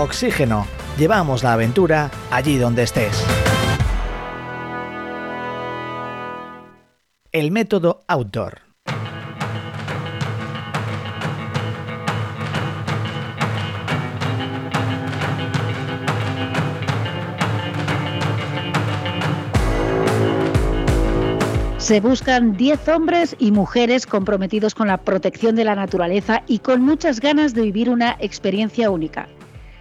Oxígeno. Llevamos la aventura allí donde estés. El método outdoor. Se buscan 10 hombres y mujeres comprometidos con la protección de la naturaleza y con muchas ganas de vivir una experiencia única.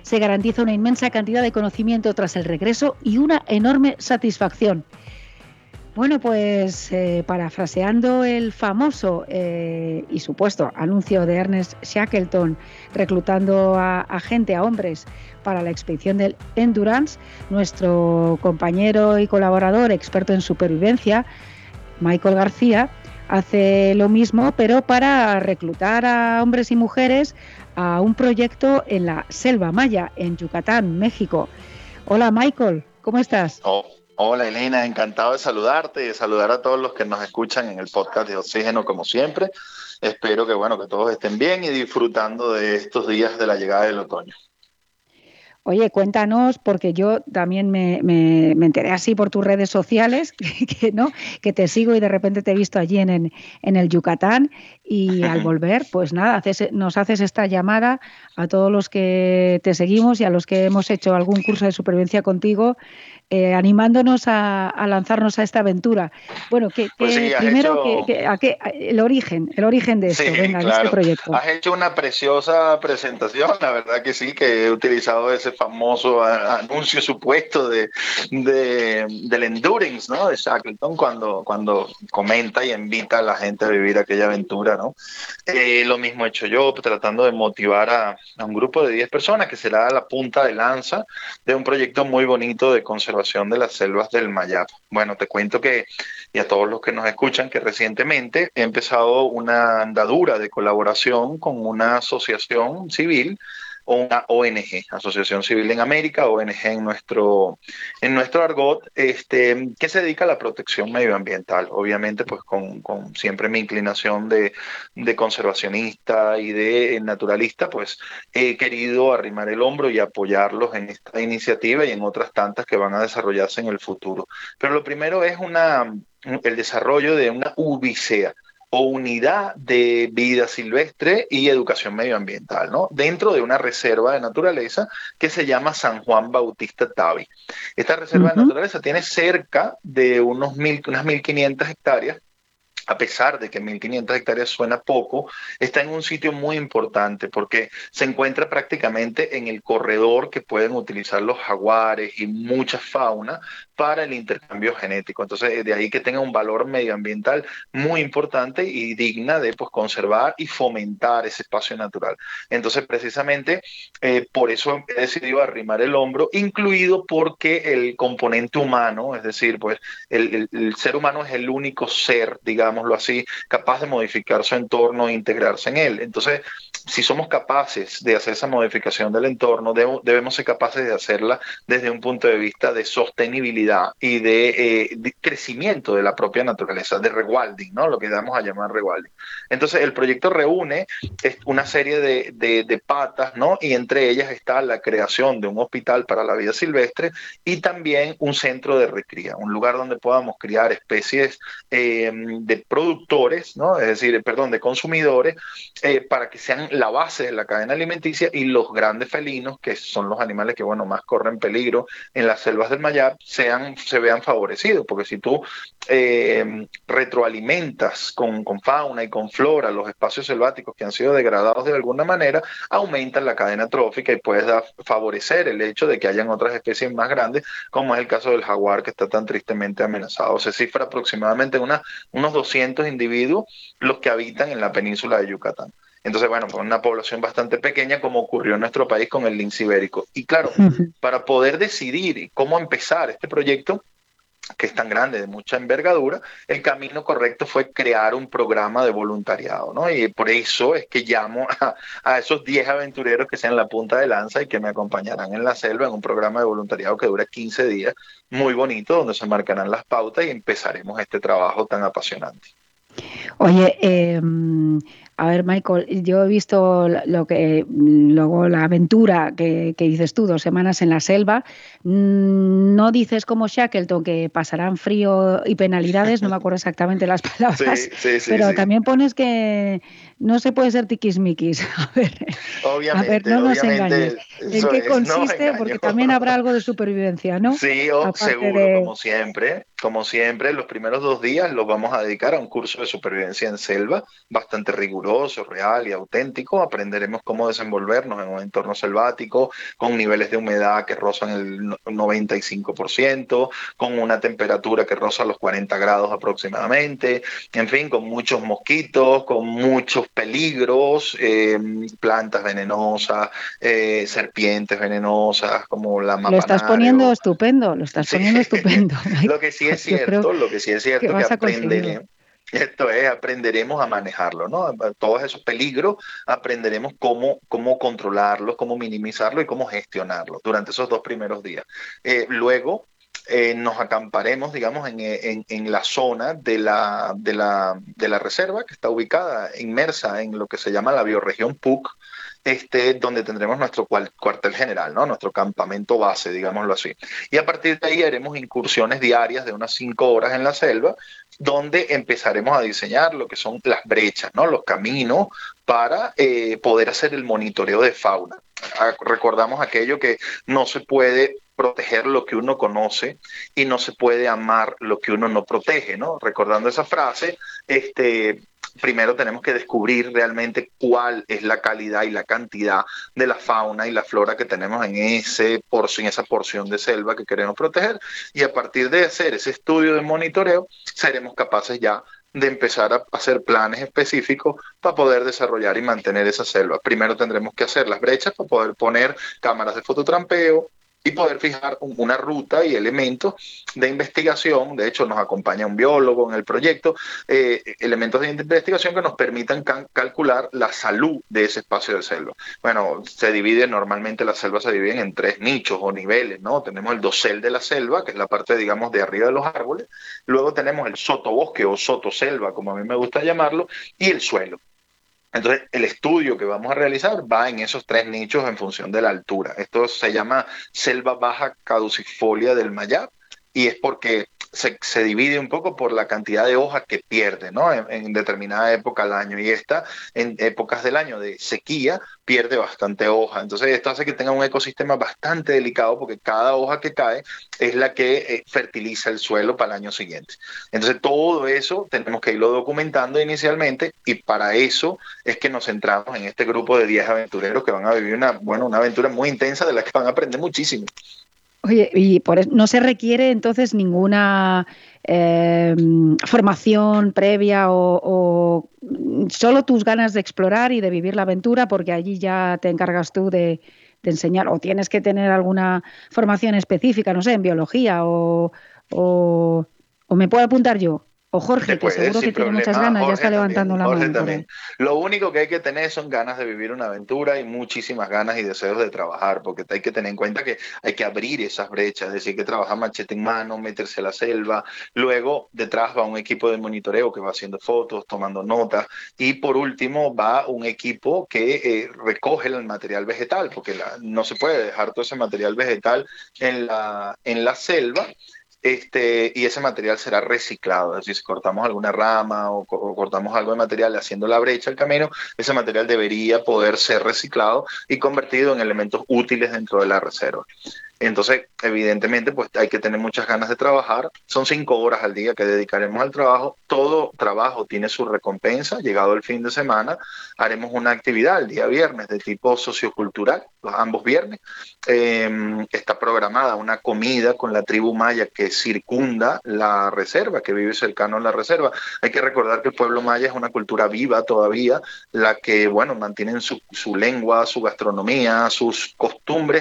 Se garantiza una inmensa cantidad de conocimiento tras el regreso y una enorme satisfacción. Bueno, pues eh, parafraseando el famoso eh, y supuesto anuncio de Ernest Shackleton reclutando a, a, gente, a hombres, para la expedición del Endurance, nuestro compañero y colaborador experto en supervivencia, Michael García, hace lo mismo, pero para reclutar a hombres y mujeres a un proyecto en la Selva Maya, en Yucatán, México. Hola Michael, ¿cómo estás? Oh. Hola Elena, encantado de saludarte y de saludar a todos los que nos escuchan en el podcast de Oxígeno como siempre. Espero que bueno que todos estén bien y disfrutando de estos días de la llegada del otoño. Oye, cuéntanos, porque yo también me, me, me, enteré así por tus redes sociales, que, ¿no? que te sigo y de repente te he visto allí en, en, en el Yucatán y al volver, pues nada, haces, nos haces esta llamada a todos los que te seguimos y a los que hemos hecho algún curso de supervivencia contigo, eh, animándonos a, a, lanzarnos a esta aventura. Bueno, que, pues sí, primero, hecho... que, a qué, el origen, el origen de esto, sí, venga, claro. de este proyecto. Has hecho una preciosa presentación, la verdad que sí, que he utilizado ese famoso anuncio supuesto de, de del endurance, ¿no? De Shackleton cuando, cuando comenta y invita a la gente a vivir aquella aventura, ¿no? Eh, lo mismo he hecho yo, tratando de motivar a, a un grupo de 10 personas que será la punta de lanza de un proyecto muy bonito de conservación de las selvas del Mayap. Bueno, te cuento que, y a todos los que nos escuchan, que recientemente he empezado una andadura de colaboración con una asociación civil o una ONG, Asociación Civil en América, ONG en nuestro, en nuestro argot, este, que se dedica a la protección medioambiental. Obviamente, pues con, con siempre mi inclinación de, de, conservacionista y de naturalista, pues he querido arrimar el hombro y apoyarlos en esta iniciativa y en otras tantas que van a desarrollarse en el futuro. Pero lo primero es una, el desarrollo de una ubicea o unidad de vida silvestre y educación medioambiental, ¿no? Dentro de una reserva de naturaleza que se llama San Juan Bautista Tavi. Esta reserva uh -huh. de naturaleza tiene cerca de unos mil, unas 1.500 hectáreas a pesar de que 1.500 hectáreas suena poco, está en un sitio muy importante porque se encuentra prácticamente en el corredor que pueden utilizar los jaguares y mucha fauna para el intercambio genético. Entonces, de ahí que tenga un valor medioambiental muy importante y digna de pues, conservar y fomentar ese espacio natural. Entonces, precisamente eh, por eso he decidido arrimar el hombro, incluido porque el componente humano, es decir, pues el, el, el ser humano es el único ser, digámoslo así, capaz de modificar su entorno e integrarse en él. Entonces, si somos capaces de hacer esa modificación del entorno, debemos ser capaces de hacerla desde un punto de vista de sostenibilidad y de, de, crecimiento de la propia naturaleza, de rewilding, ¿no? Lo que vamos a llamar rewilding. Entonces, el proyecto reúne una serie de, de, patas, ¿no? Y entre ellas está la creación de un hospital para la vida silvestre y también un centro de recría, un lugar donde podamos criar especies eh, de productores, ¿no? Es decir, perdón, de consumidores, eh, para que sean la base de la cadena alimenticia y los grandes felinos, que son los animales que, bueno, más corren peligro en las selvas del Mayab, sean, se vean favorecidos, porque si tú eh, retroalimentas con, fauna y con flora los espacios selváticos que han sido degradados de alguna manera, aumentan la cadena trófica y puedes favorecer el hecho de que hayan otras especies más grandes, como es el caso del jaguar que está tan tristemente amenazado. Se cifra aproximadamente unos 200 individuos los que habitan en la península de Yucatán. Entonces, bueno, con una población bastante pequeña, como ocurrió en nuestro país con el lince ibérico. Y claro, para poder decidir cómo empezar este proyecto, que es tan grande, de mucha envergadura, el camino correcto fue crear un programa de voluntariado, ¿no? Y por eso es que llamo a, esos 10 aventureros que sean la punta de lanza y que me acompañarán en la selva en un programa de voluntariado que dura 15 días, muy bonito, donde se marcarán las pautas y empezaremos este trabajo tan apasionante. Oye, eh, a ver, Michael, yo he visto lo que luego la aventura que, dices tú, dos semanas en la selva. Mm, no dices como Shackleton que pasarán frío y penalidades, no me acuerdo exactamente las palabras, pero también pones que no se puede ser tiquismiquis. A ver, obviamente, a ver no nos engañes. ¿En qué consiste? Porque también habrá algo de supervivencia, ¿no? Sí, seguro, como siempre. Como siempre, los primeros dos días los vamos a dedicar a un curso de supervivencia en selva, bastante riguroso, real y auténtico. Aprenderemos cómo desenvolvernos en un entorno selvático, con niveles de humedad que rozan el 95%, con una temperatura que roza los 40 grados aproximadamente, en fin, con muchos mosquitos, con muchos peligros, eh, plantas venenosas, eh, serpientes venenosas, como la Lo estás poniendo estupendo, lo estás poniendo estupendo. lo que sí es cierto, lo que sí es cierto que, que esto es, aprenderemos a manejarlo, ¿no? Todos esos peligros aprenderemos cómo, cómo controlarlos, cómo minimizarlos y cómo gestionarlos durante esos dos primeros días. Eh, luego, eh, nos acamparemos, digamos, en, en, en, la zona de la, de, la, de la reserva que está ubicada, inmersa en lo que se llama la bioregión PUC, este, donde tendremos nuestro cuartel general, nuestro campamento base, digámoslo así. Y a partir de ahí haremos incursiones diarias de unas cinco horas en la selva, donde empezaremos a diseñar lo que son las brechas, los caminos para eh, poder hacer el monitoreo de fauna. Ah, recordamos aquello que no se puede proteger lo que uno conoce y no se puede amar lo que uno no protege. Recordando esa frase, este, primero tenemos que descubrir realmente cuál es la calidad y la cantidad de la fauna y la flora que tenemos en, ese en esa porción de selva que queremos proteger y a partir de hacer ese estudio de monitoreo seremos capaces ya de empezar a hacer planes específicos para poder desarrollar y mantener esa selva. Primero tendremos que hacer las brechas para poder poner cámaras de fototrampeo, y poder fijar una ruta y elementos de investigación. De hecho, nos acompaña un biólogo en el proyecto, eh, elementos de investigación que nos permitan calcular la salud de ese espacio de selva. Bueno, se divide normalmente las selvas se dividen en tres nichos o niveles, ¿no? Tenemos el dosel de la selva, que es la parte, digamos, de arriba de los árboles. Luego tenemos el sotobosque o sotoselva, como a mí me gusta llamarlo, y el suelo. Entonces, el estudio que vamos a realizar va en esos tres nichos en función de la altura. Esto se llama selva baja caducifolia del Mayab y es porque se, divide un poco por la cantidad de hojas que pierde ¿no? en, determinada época del año. Y esta, en épocas del año de sequía, pierde bastante hoja. Entonces, esto hace que tenga un ecosistema bastante delicado porque cada hoja que cae es la que eh, fertiliza el suelo para el año siguiente. Entonces, todo eso tenemos que irlo documentando inicialmente y para eso es que nos centramos en este grupo de 10 aventureros que van a vivir una, bueno, una aventura muy intensa de la que van a aprender muchísimo. Oye, y por no se requiere entonces ninguna eh, formación previa o, solo tus ganas de explorar y de vivir la aventura, porque allí ya te encargas tú de, enseñar, o tienes que tener alguna formación específica, no sé, en biología, o, o, me puedo apuntar yo. O Jorge, que seguro que tiene muchas ganas, ya está levantando la mano. También. Lo único que hay que tener son ganas de vivir una aventura y muchísimas ganas y deseos de trabajar, porque hay que tener en cuenta que hay que abrir esas brechas, es decir, que trabajar machete en mano, meterse a la selva. Luego, detrás va un equipo de monitoreo que va haciendo fotos, tomando notas. Y por último, va un equipo que eh, recoge el material vegetal, porque no se puede dejar todo ese material vegetal en la, en la selva este, y ese material será reciclado. Si cortamos alguna rama o, cortamos algo de material haciendo la brecha al camino, ese material debería poder ser reciclado y convertido en elementos útiles dentro de la reserva. Entonces, evidentemente, pues hay que tener muchas ganas de trabajar. Son cinco horas al día que dedicaremos al trabajo. Todo trabajo tiene su recompensa. Llegado el fin de semana, haremos una actividad el día viernes de tipo sociocultural, ambos viernes. Em, está programada una comida con la tribu maya que circunda la reserva, que vive cercano a la reserva. Hay que recordar que el pueblo maya es una cultura viva todavía, la que, bueno, mantienen su, su lengua, su gastronomía, sus costumbres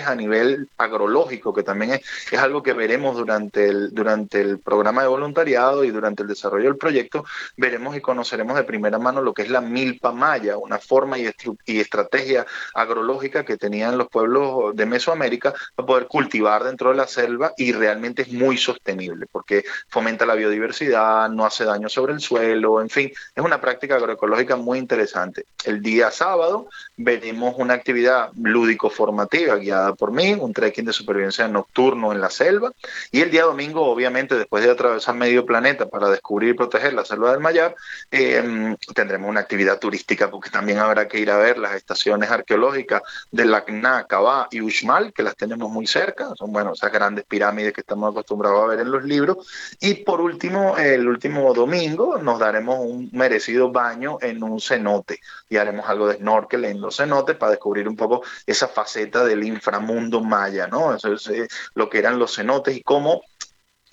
a nivel agrológico que también es, es, algo que veremos durante el, durante el programa de voluntariado y durante el desarrollo del proyecto, veremos y conoceremos de primera mano lo que es la milpa maya, una forma y, y estrategia agrológica que tenían los pueblos de Mesoamérica para poder cultivar dentro de la selva y realmente es muy sostenible porque fomenta la biodiversidad, no hace daño sobre el suelo, en fin, es una práctica agroecológica muy interesante. El día sábado veremos una actividad lúdico-formativa guiada por mí, un trekking de supervivencia nocturno en la selva. Y el día domingo, obviamente, después de atravesar medio planeta para descubrir y proteger la selva del Mayab, em, tendremos una actividad turística porque también habrá que ir a ver las estaciones arqueológicas de Lacna, Cabá y Uxmal, que las tenemos muy cerca. Son, bueno, esas grandes pirámides que estamos acostumbrados a ver en los libros. Y por último, el último domingo nos daremos un merecido baño en un cenote y haremos algo de snorkel en los cenotes para descubrir un poco esa faceta del inframundo maya, ¿no? Eh, lo que eran los cenotes y cómo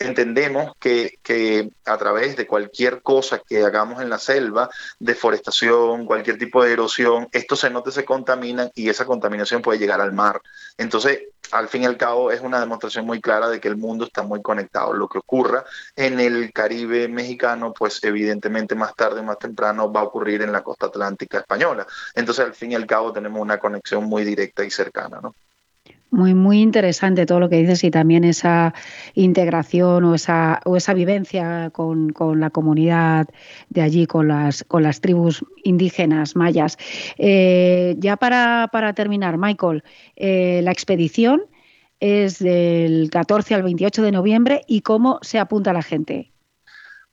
entendemos que, a través de cualquier cosa que hagamos en la selva, deforestación, cualquier tipo de erosión, estos cenotes se contaminan y esa contaminación puede llegar al mar. Entonces, al fin y al cabo, es una demostración muy clara de que el mundo está muy conectado. Lo que ocurra en el Caribe mexicano, pues evidentemente más tarde o más temprano va a ocurrir en la costa atlántica española. Entonces, al fin y al cabo, tenemos una conexión muy directa y cercana, ¿no? Muy, muy interesante todo lo que dices y también esa integración o esa, o esa vivencia con, con la comunidad de allí, con las, con las tribus indígenas mayas. Eh, ya para, para, terminar, Michael, eh, la expedición es del 14 al 28 de noviembre y cómo se apunta la gente.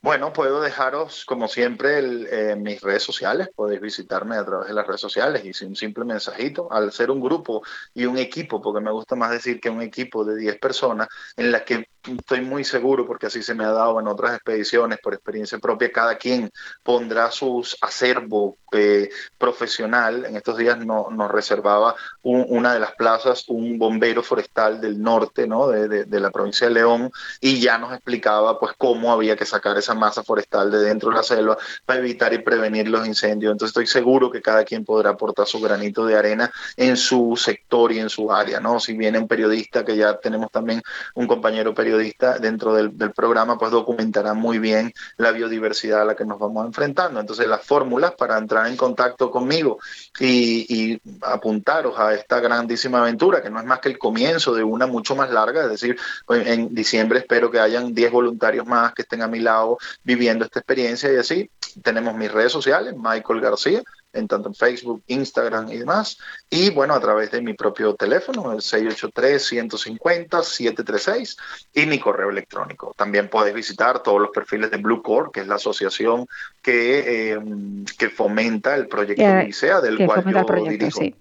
Bueno, puedo dejaros, como siempre, eh, mis redes sociales. Podéis visitarme a través de las redes sociales y un simple mensajito. Al ser un grupo y un equipo, porque me gusta más decir que un equipo de 10 personas en la que estoy muy seguro, porque así se me ha dado en otras expediciones, por experiencia propia, cada quien pondrá sus acervo eh, profesional. En estos días no, nos reservaba una de las plazas un bombero forestal del norte, ¿no? De, de, la provincia de León, y ya nos explicaba pues cómo había que sacar esa masa forestal de dentro de la selva para evitar y prevenir los incendios. Entonces estoy seguro que cada quien podrá aportar su granito de arena en su sector y en su área, ¿no? Si viene un periodista, que ya tenemos también un compañero periodista, periodista dentro del, programa pues documentará muy bien la biodiversidad a la que nos vamos enfrentando. Entonces las fórmulas para entrar en contacto conmigo y, apuntaros a esta grandísima aventura, que no es más que el comienzo de una mucho más larga, es decir, en diciembre espero que hayan 10 voluntarios más que estén a mi lado viviendo esta experiencia y así. Tenemos mis redes sociales, Michael García, en tanto en Facebook, Instagram y demás. Y bueno, a través de mi propio teléfono, el 683-150-736 y mi correo electrónico. También podéis visitar todos los perfiles de Blue Core, que es la asociación que, em, que fomenta el proyecto Licea, del cual yo dirijo. Sí.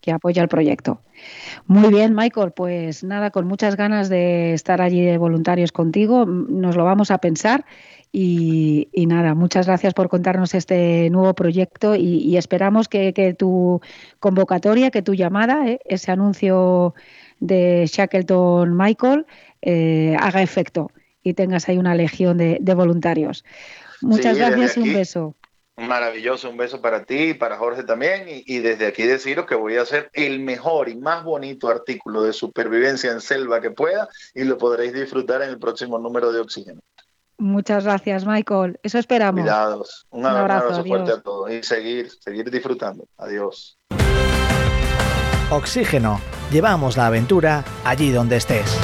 Que apoya el proyecto. Muy bien, Michael, pues nada, con muchas ganas de estar allí de voluntarios contigo, nos lo vamos a pensar y, nada, muchas gracias por contarnos este nuevo proyecto y, esperamos que, tu convocatoria, que tu llamada, eh, ese anuncio de Shackleton Michael, eh, haga efecto y tengas ahí una legión de, voluntarios. Muchas gracias y un beso. Maravilloso, un beso para ti y para Jorge también. Y, desde aquí deciros que voy a hacer el mejor y más bonito artículo de supervivencia en selva que pueda y lo podréis disfrutar en el próximo número de Oxígeno. Muchas gracias, Michael. Eso esperamos. Cuidados. Un, abrazo, abrazo fuerte a todos y seguir, seguir disfrutando. Adiós. Oxígeno. Llevamos la aventura allí donde estés.